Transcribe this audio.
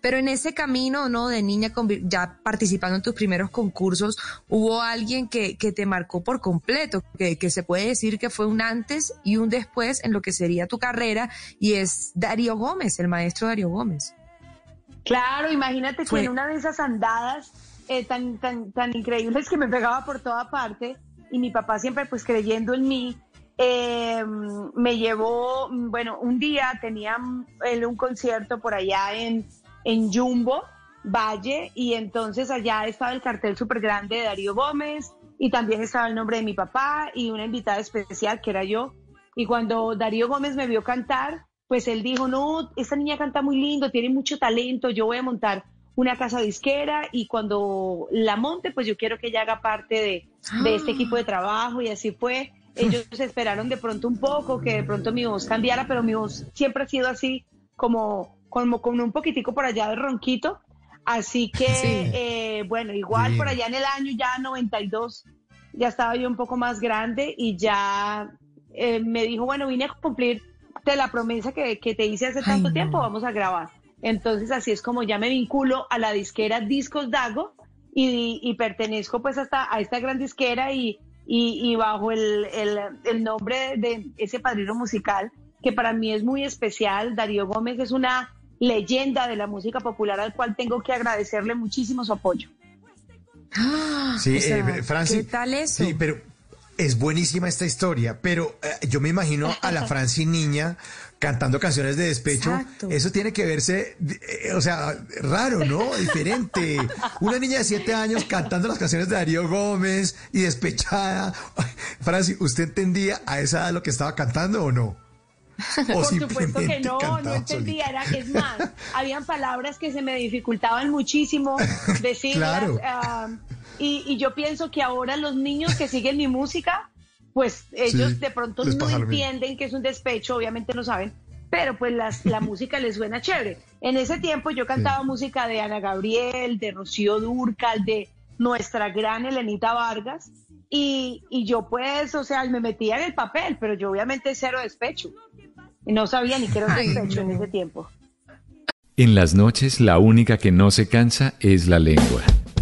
Pero en ese camino, ¿no? De niña, ya participando en tus primeros concursos, hubo alguien que, que te marcó por completo, que, que se puede decir que fue un antes y un después en lo que sería tu carrera, y es Darío Gómez, el maestro Darío Gómez. Claro, imagínate que en una de esas andadas eh, tan, tan, tan increíbles que me pegaba por toda parte, y mi papá siempre pues creyendo en mí, eh, me llevó, bueno, un día tenía él un concierto por allá en, en Jumbo, Valle, y entonces allá estaba el cartel súper grande de Darío Gómez, y también estaba el nombre de mi papá y una invitada especial que era yo. Y cuando Darío Gómez me vio cantar, pues él dijo, no, esta niña canta muy lindo, tiene mucho talento, yo voy a montar una casa disquera y cuando la monte, pues yo quiero que ella haga parte de, de este equipo de trabajo y así fue. Ellos esperaron de pronto un poco que de pronto mi voz cambiara, pero mi voz siempre ha sido así como, como con un poquitico por allá de ronquito. Así que, eh, bueno, igual por allá en el año ya 92, ya estaba yo un poco más grande y ya eh, me dijo, bueno, vine a cumplir de la promesa que, te hice hace tanto tiempo, vamos a grabar. Entonces así es como ya me vinculo a la disquera Discos Dago y, pertenezco pues hasta a esta gran disquera y, y, bajo el, el, nombre de ese padrino musical que para mí es muy especial. Darío Gómez es una leyenda de la música popular al cual tengo que agradecerle muchísimo su apoyo. Sí, eh, ¿qué tal eso? Sí, pero es buenísima esta historia, pero eh, yo me imagino a la Franci niña cantando canciones de despecho. Eso tiene que verse, eh, o sea, raro, ¿no? Diferente. Una niña de siete años cantando las canciones de Darío Gómez y despechada. Franci, ¿usted entendía a esa edad lo que estaba cantando o no? Por supuesto que no, no entendía. Era, es más, habían palabras que se me dificultaban muchísimo decirlas. Claro. Ah, y, yo pienso que ahora los niños que siguen mi música, pues ellos de pronto no entienden que es un despecho, obviamente no saben, pero pues la música les suena chévere. En ese tiempo yo cantaba música de Ana Gabriel, de Rocío Durcal, de nuestra gran Elenita Vargas, y, y yo pues, o sea, me metía en el papel, pero yo obviamente cero despecho. Y no sabía ni qué era un despecho en ese tiempo. En las noches la única que no se cansa es la lengua.